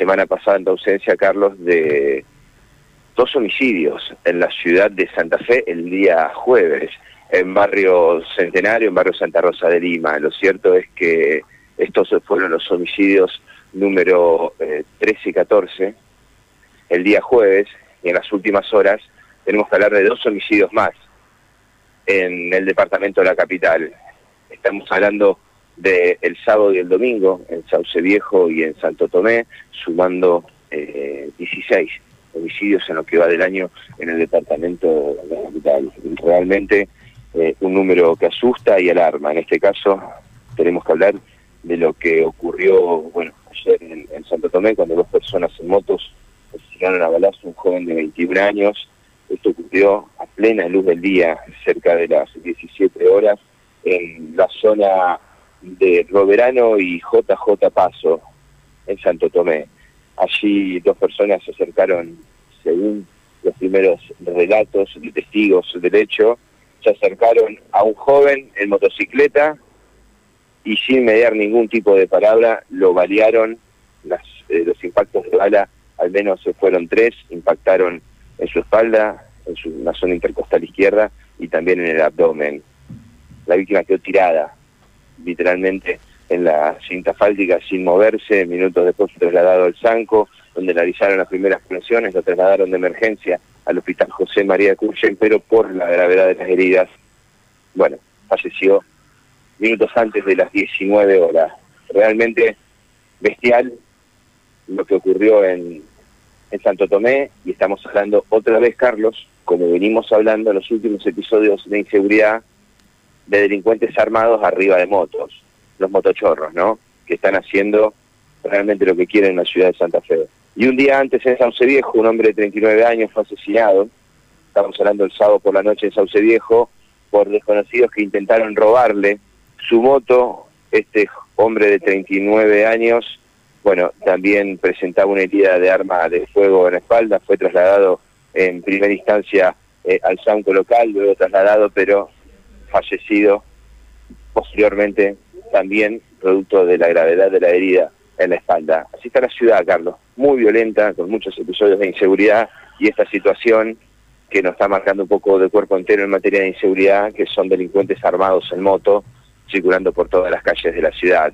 semana pasada en tu ausencia, Carlos, de dos homicidios en la ciudad de Santa Fe el día jueves, en barrio Centenario, en barrio Santa Rosa de Lima. Lo cierto es que estos fueron los homicidios número 13 eh, y 14 el día jueves, y en las últimas horas tenemos que hablar de dos homicidios más en el departamento de la capital. Estamos hablando del el sábado y el domingo en Sauce Viejo y en Santo Tomé, sumando 16 eh, homicidios en lo que va del año en el departamento de la capital. Realmente eh, un número que asusta y alarma. En este caso tenemos que hablar de lo que ocurrió bueno ayer en, Santo Tomé cuando dos personas en motos asesinaron a balazo un joven de 21 años. Esto ocurrió a plena luz del día, cerca de las 17 horas, en la zona de Roberano y JJ Paso, en Santo Tomé. Allí dos personas se acercaron, según los primeros relatos de testigos del hecho, se acercaron a un joven en motocicleta y sin mediar ningún tipo de palabra lo balearon, las, eh, los impactos de bala al menos fueron tres, impactaron en su espalda, en su, zona intercostal izquierda y también en el abdomen. La víctima quedó tirada, literalmente en la cinta fáltica sin moverse, minutos después trasladado al Sanco, donde realizaron las primeras presiones, lo trasladaron de emergencia al hospital José María Curchen, pero por la gravedad de las heridas, bueno, falleció minutos antes de las 19 horas. Realmente bestial lo que ocurrió en, en Santo Tomé y estamos hablando otra vez, Carlos, como venimos hablando en los últimos episodios de inseguridad, de delincuentes armados arriba de motos, los motochorros, ¿no? Que están haciendo realmente lo que quieren en la ciudad de Santa Fe. Y un día antes en Sauce Viejo, un hombre de 39 años fue asesinado, estamos hablando el sábado por la noche en Sauce Viejo, por desconocidos que intentaron robarle su moto, este hombre de 39 años, bueno, también presentaba una herida de arma de fuego en la espalda, fue trasladado en primera instancia eh, al Sanco local, luego trasladado, pero fallecido posteriormente también producto de la gravedad de la herida en la espalda. Así está la ciudad, Carlos, muy violenta, con muchos episodios de inseguridad y esta situación que nos está marcando un poco de cuerpo entero en materia de inseguridad, que son delincuentes armados en moto circulando por todas las calles de la ciudad.